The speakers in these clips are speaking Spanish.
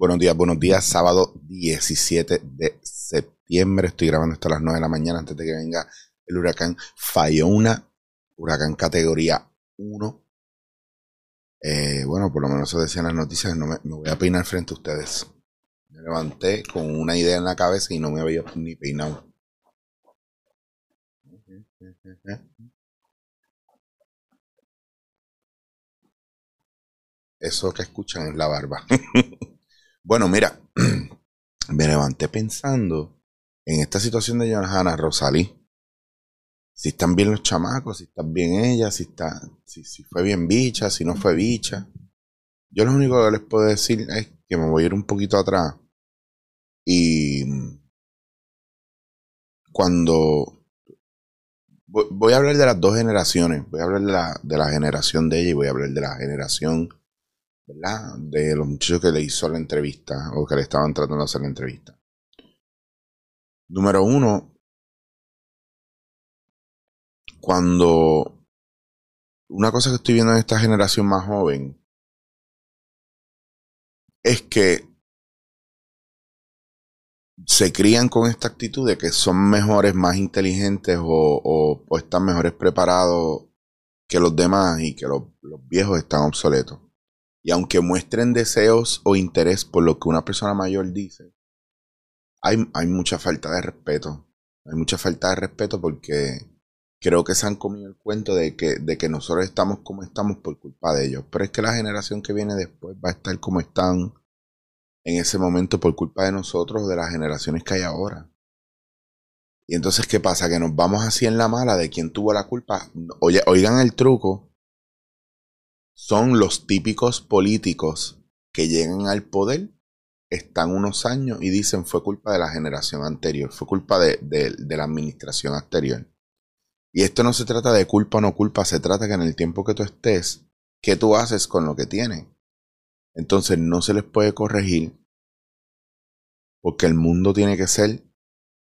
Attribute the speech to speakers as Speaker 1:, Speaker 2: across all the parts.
Speaker 1: Buenos días, buenos días. Sábado 17 de septiembre. Estoy grabando hasta las 9 de la mañana antes de que venga el huracán Fayona. Huracán categoría 1. Eh, bueno, por lo menos eso decían las noticias. No me, voy a peinar frente a ustedes. Me levanté con una idea en la cabeza y no me había ni peinado. Eso que escuchan es la barba. bueno, mira, me levanté pensando en esta situación de Johanna Rosalí. Si están bien los chamacos, si están bien ella, si, está, si, si fue bien bicha, si no fue bicha. Yo lo único que les puedo decir es que me voy a ir un poquito atrás. Y cuando voy a hablar de las dos generaciones. Voy a hablar de de la generación de ella y voy a hablar de la generación, ¿verdad? De los muchachos que le hizo la entrevista o que le estaban tratando de hacer la entrevista. Número uno, cuando una cosa que estoy viendo en esta generación más joven es que se crían con esta actitud de que son mejores, más inteligentes o, están mejores preparados que los demás y que los, viejos están obsoletos. Y aunque muestren deseos o interés por lo que una persona mayor dice, hay, hay mucha falta de respeto. Hay mucha falta de respeto porque creo que se han comido el cuento de que, de que nosotros estamos como estamos por culpa de ellos. Pero es que la generación que viene después va a estar como están en ese momento por culpa de nosotros, de las generaciones que hay ahora. Y entonces, ¿qué pasa? Que nos vamos así en la mala de quién tuvo la culpa. oigan el truco. Son los típicos políticos que llegan al poder, están unos años y dicen fue culpa de la generación anterior, fue culpa de, de la administración anterior. Y esto no se trata de culpa o no culpa, se trata que en el tiempo que tú estés, ¿qué tú haces con lo que tienes? Entonces no se les puede corregir porque el mundo tiene que ser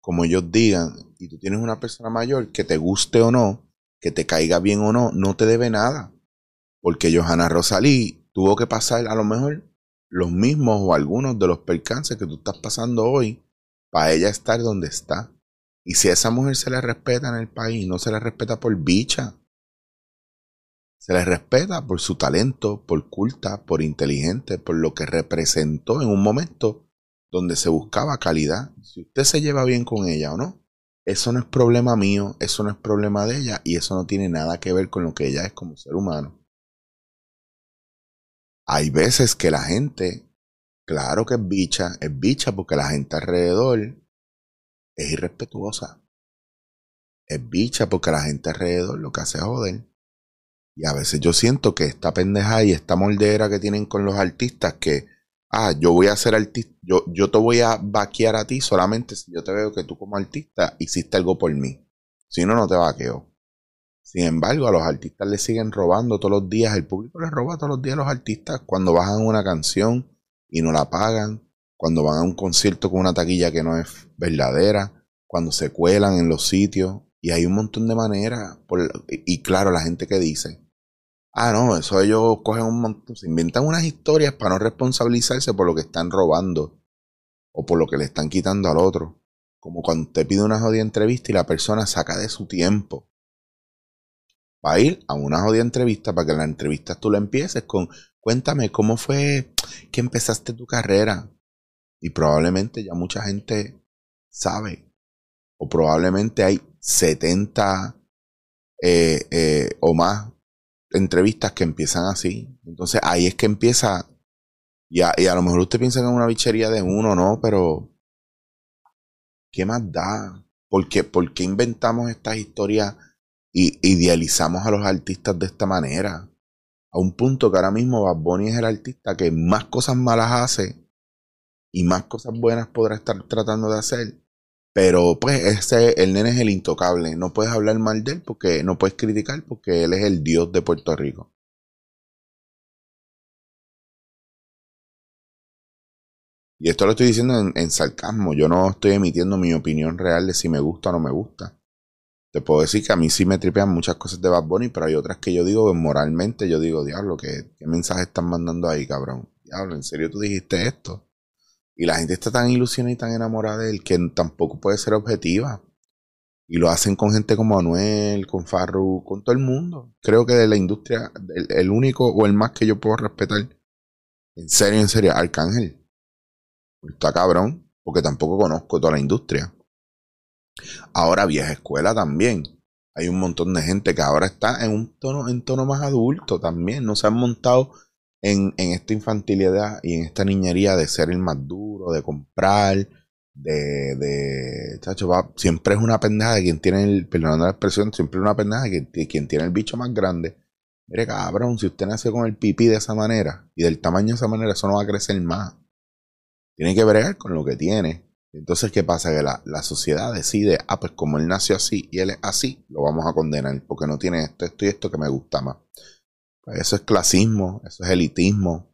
Speaker 1: como ellos digan y tú tienes una persona mayor que te guste o no, que te caiga bien o no, no te debe nada. Porque Johanna Rosalí tuvo que pasar a lo mejor los mismos o algunos de los percances que tú estás pasando hoy para ella estar donde está. Y si a esa mujer se le respeta en el país, no se le respeta por bicha, se le respeta por su talento, por culta, por inteligente, por lo que representó en un momento donde se buscaba calidad. Si usted se lleva bien con ella o no, eso no es problema mío, eso no es problema de ella y eso no tiene nada que ver con lo que ella es como ser humano. Hay veces que la gente, claro que es bicha, es bicha porque la gente alrededor es irrespetuosa. Es bicha porque la gente alrededor lo que hace es joder. Y a veces yo siento que esta pendeja y esta moldera que tienen con los artistas, que, ah, yo voy a ser artista, yo, yo te voy a vaquear a ti solamente si yo te veo que tú como artista hiciste algo por mí. Si no, no te vaqueo. Sin embargo, a los artistas le siguen robando todos los días, el público les roba todos los días a los artistas cuando bajan una canción y no la pagan, cuando van a un concierto con una taquilla que no es verdadera, cuando se cuelan en los sitios. Y hay un montón de maneras. y claro, la gente que dice, Ah, no, eso ellos cogen un montón, se inventan unas historias para no responsabilizarse por lo que están robando o por lo que le están quitando al otro. Como cuando te pide una jodida entrevista y la persona saca de su tiempo para ir a una jodida entrevista para que en la entrevista tú la empieces con cuéntame cómo fue que empezaste tu carrera. Y probablemente ya mucha gente sabe. O probablemente hay 70 eh, eh, o más entrevistas que empiezan así. Entonces ahí es que empieza. Y a, y a lo mejor usted piensa en una bichería de uno, ¿no? Pero. ¿Qué más da? ¿Por qué, ¿Por qué inventamos estas historias y idealizamos a los artistas de esta manera? A un punto que ahora mismo Bad Bunny es el artista que más cosas malas hace y más cosas buenas podrá estar tratando de hacer. Pero pues ese, el nene es el intocable. No puedes hablar mal de él porque no puedes criticar porque él es el dios de Puerto Rico. Y esto lo estoy diciendo en, sarcasmo. Yo no estoy emitiendo mi opinión real de si me gusta o no me gusta. Puedo decir que a mí sí me tripean muchas cosas de Bad Bunny, pero hay otras que yo digo moralmente, yo digo, diablo, ¿qué, mensaje están mandando ahí, cabrón? Diablo, ¿en serio tú dijiste esto? Y la gente está tan ilusionada y tan enamorada de él que tampoco puede ser objetiva. Y lo hacen con gente como Anuel, con Farru, con todo el mundo. Creo que de la industria, el, único o el más que yo puedo respetar, en serio, en serio, Arcángel. Está cabrón, porque tampoco conozco toda la industria. Ahora vieja escuela también. Hay un montón de gente que ahora está en un tono, en tono más adulto también. No se han montado en, en esta infantilidad y en esta niñería de ser el más duro, de comprar, de, de chacho, va, siempre es una pendeja de quien tiene el, perdonando la expresión, siempre es una pendeja de quien, tiene el bicho más grande. Mire, cabrón, si usted nace con el pipí de esa manera y del tamaño de esa manera, eso no va a crecer más. Tiene que bregar con lo que tiene. Entonces, ¿qué pasa? Que la, la, sociedad decide, ah, pues como él nació así y él es así, lo vamos a condenar porque no tiene esto, esto y esto que me gusta más. Pues eso es clasismo, eso es elitismo.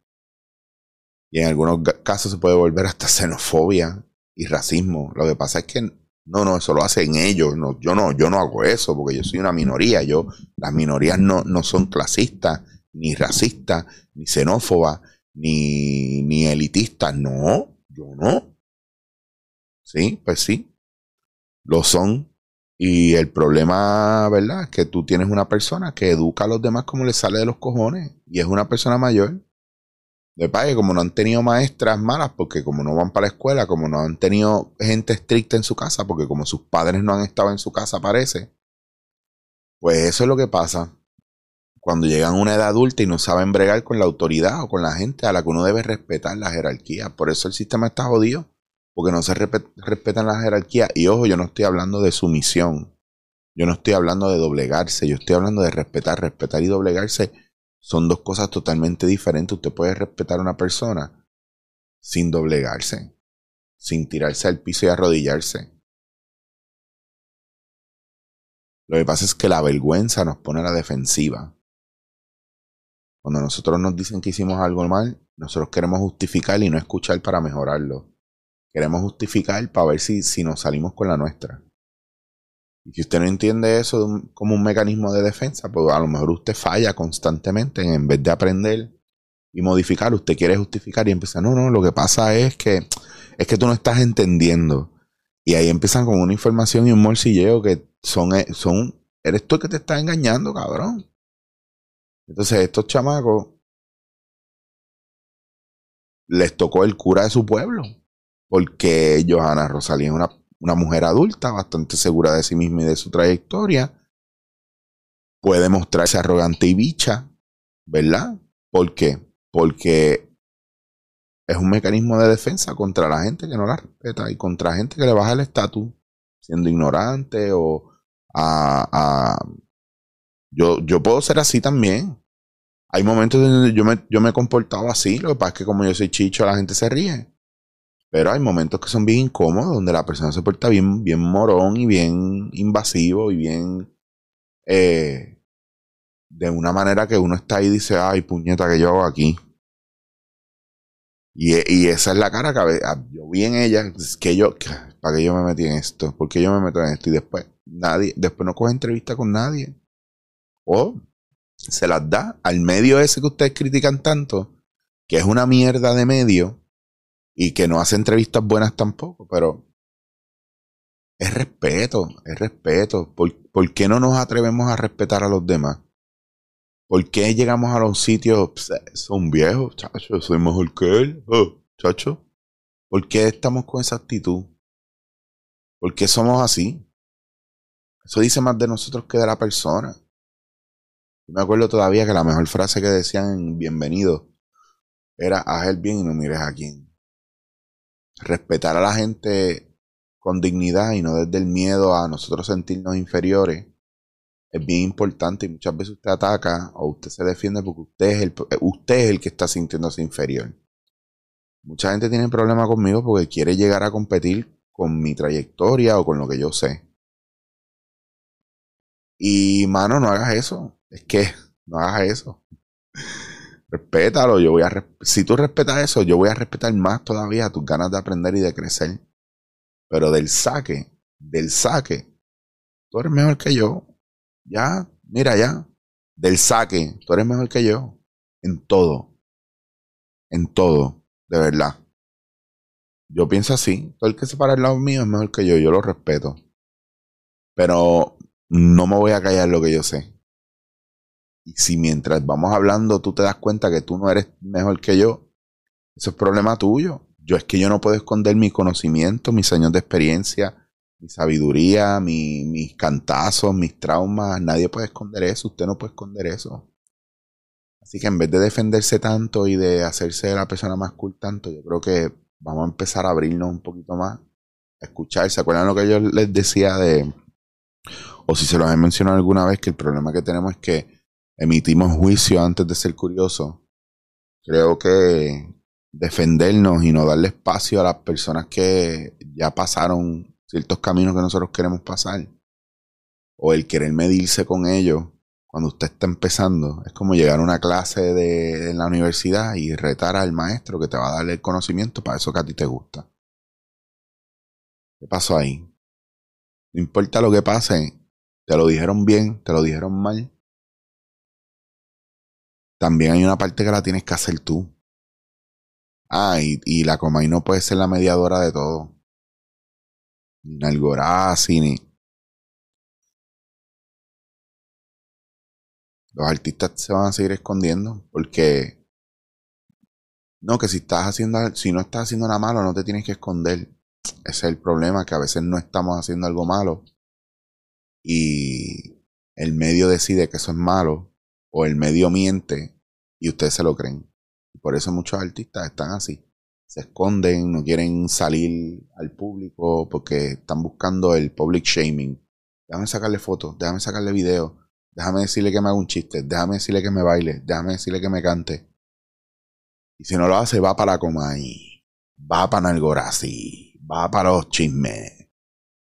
Speaker 1: Y en algunos casos se puede volver hasta xenofobia y racismo. Lo que pasa es que no, no, eso lo hacen ellos. No, yo no, yo no hago eso porque yo soy una minoría. Yo, las minorías no, no son clasistas, ni racistas, ni xenófobas, ni, ni elitistas. No, yo no. Sí, pues sí. Lo son. Y el problema, ¿verdad? Es que tú tienes una persona que educa a los demás como le sale de los cojones. Y es una persona mayor de que como no han tenido maestras malas, porque como no van para la escuela, como no han tenido gente estricta en su casa, porque como sus padres no han estado en su casa, parece, pues eso es lo que pasa cuando llegan a una edad adulta y no saben bregar con la autoridad o con la gente a la que uno debe respetar la jerarquía. Por eso el sistema está jodido, porque no se respetan las jerarquías. Y ojo, yo no estoy hablando de sumisión, yo no estoy hablando de doblegarse, yo estoy hablando de respetar, respetar y doblegarse son dos cosas totalmente diferentes. Usted puede respetar a una persona sin doblegarse, sin tirarse al piso y arrodillarse. Lo que pasa es que la vergüenza nos pone a la defensiva. Cuando nosotros nos dicen que hicimos algo mal, nosotros queremos justificar y no escuchar para mejorarlo. Queremos justificar para ver si, si nos salimos con la nuestra. Y si usted no entiende eso como un mecanismo de defensa, pues a lo mejor usted falla constantemente en vez de aprender y modificar, usted quiere justificar y empieza, no, no, lo que pasa es que es que tú no estás entendiendo. Y ahí empiezan con una información y un morcilleo que son, eh, son, eres tú el que te está engañando, cabrón. Entonces estos chamacos les tocó el cura de su pueblo, porque Johanna Rosalía es una una mujer adulta, bastante segura de sí misma y de su trayectoria, puede mostrarse arrogante y bicha, ¿verdad? ¿Por qué? Porque es un mecanismo de defensa contra la gente que no la respeta y contra la gente que le baja el estatus, siendo ignorante o a, Yo, yo puedo ser así también. Hay momentos donde yo me, yo me he comportado así, lo que pasa es que como yo soy chicho, la gente se ríe. Pero hay momentos que son bien incómodos, donde la persona se porta bien, bien morón y bien invasivo y bien eh, de una manera que uno está ahí y dice, ay, puñeta, que yo hago aquí? Y, y, esa es la cara que yo vi en ella, que yo, ¿para qué yo me metí en esto? ¿Por qué yo me meto en esto? Y después, nadie, después no coge entrevista con nadie. O se las da al medio ese que ustedes critican tanto, que es una mierda de medio, y que no hace entrevistas buenas tampoco, pero es respeto, es respeto. ¿Por, qué no nos atrevemos a respetar a los demás? ¿Por qué llegamos a los sitios, son viejos, chacho, soy mejor que él, oh, chacho? ¿Por qué estamos con esa actitud? ¿Por qué somos así? Eso dice más de nosotros que de la persona. Yo me acuerdo todavía que la mejor frase que decían en Bienvenido era haz el bien y no mires a quién respetar a la gente con dignidad y no desde el miedo a nosotros sentirnos inferiores es bien importante y muchas veces usted ataca o usted se defiende porque usted es el, usted es el que está sintiéndose inferior. Mucha gente tiene problema conmigo porque quiere llegar a competir con mi trayectoria o con lo que yo sé. Y mano, no hagas eso. Es que no hagas eso. Respétalo, yo voy a si tú respetas eso, yo voy a respetar más todavía tus ganas de aprender y de crecer. Pero del saque, del saque, tú eres mejor que yo. Ya, mira ya, del saque, tú eres mejor que yo en todo. En todo, de verdad. yo pienso así. Todo el que se para al lado mío es mejor que yo, yo lo respeto. Pero no me voy a callar lo que yo sé. Y si mientras vamos hablando tú te das cuenta que tú no eres mejor que yo, eso es problema tuyo. Yo es que yo no puedo esconder mi conocimiento, mis años de experiencia, mi sabiduría, mis cantazos, mis traumas. Nadie puede esconder eso. Usted no puede esconder eso. Así que en vez de defenderse tanto y de hacerse la persona más cool tanto, yo creo que vamos a empezar a abrirnos un poquito más, a escuchar. ¿Se acuerdan lo que yo les decía de, o si se los he mencionado alguna vez, que el problema que tenemos es que emitimos juicio antes de ser curiosos? Creo que defendernos y no darle espacio a las personas que ya pasaron ciertos caminos que nosotros queremos pasar, o el querer medirse con ellos cuando usted está empezando, es como llegar a una clase de, en la universidad y retar al maestro que te va a dar el conocimiento para eso que a ti te gusta. ¿Qué pasó ahí? No importa lo que pase, te lo dijeron bien, te lo dijeron mal. También hay una parte que la tienes que hacer tú. Ah, y, y la Comay no puede ser la mediadora de todo. Ni Algorazi, ni, los artistas se van a seguir escondiendo porque no, que si estás haciendo, si no estás haciendo nada malo, no te tienes que esconder. Ese es el problema, que a veces no estamos haciendo algo malo y el medio decide que eso es malo o el medio miente y ustedes se lo creen. Por eso muchos artistas están así. Se esconden, no quieren salir al público porque están buscando el public shaming. Déjame sacarle fotos, déjame sacarle videos Déjame decirle que me haga un chiste. Déjame decirle que me baile. Déjame decirle que me cante. Y si no lo hace, va para Comay. Va para Nalgorazi. Va para los chismes.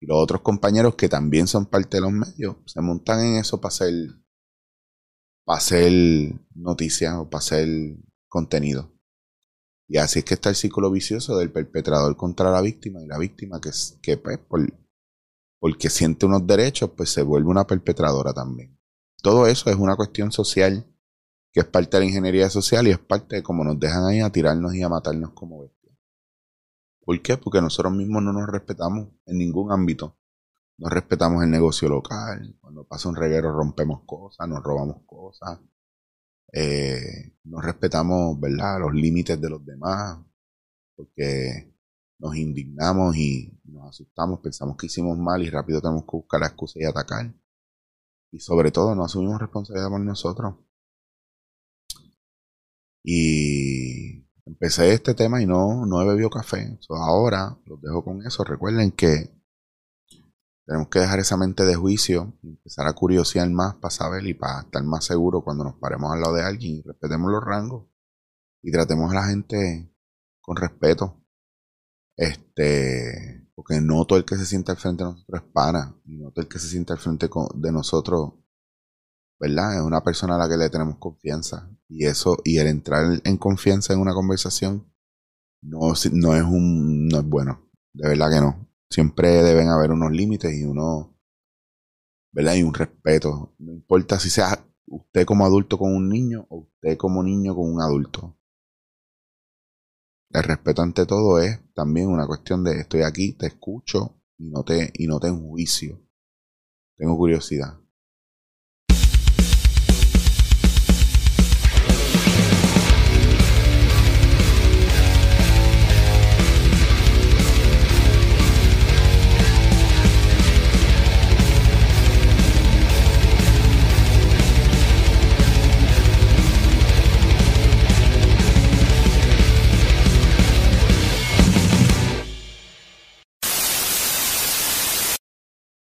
Speaker 1: Y los otros compañeros que también son parte de los medios se montan en eso para hacer, para hacer noticias o para hacer contenido. Y así es que está el círculo vicioso del perpetrador contra la víctima y la víctima que, que pues, por, porque siente unos derechos, pues se vuelve una perpetradora también todo eso es una cuestión social que es parte de la ingeniería social y es parte de cómo nos dejan ahí a tirarnos y a matarnos como bestias. ¿Por qué? Porque nosotros mismos no nos respetamos en ningún ámbito. No respetamos el negocio local. Cuando pasa un reguero rompemos cosas, nos robamos cosas. Eh, no respetamos, ¿verdad?, los límites de los demás. Porque nos indignamos y nos asustamos, pensamos que hicimos mal y rápido tenemos que buscar la excusa y atacar. Y sobre todo no asumimos responsabilidad por nosotros. Y empecé este tema y no, no he bebido café. ahora los dejo con eso. Recuerden que tenemos que dejar esa mente de juicio empezar a curiosear más para saber y para estar más seguros cuando nos paremos al lado de alguien respetemos los rangos y tratemos a la gente con respeto. Este, porque no todo el que se sienta al frente de nosotros es pana. Y no todo el que se sienta al frente de nosotros, ¿verdad? Es una persona a la que le tenemos confianza. Y eso, y el entrar en confianza en una conversación, no, no es un, no es bueno. De verdad que no. Siempre deben haber unos límites y uno, ¿verdad? Y un respeto. No importa si sea usted como adulto con un niño o usted como niño con un adulto. El respeto ante todo es también una cuestión de estoy aquí, te escucho y no te, y no te enjuicio. Tengo curiosidad.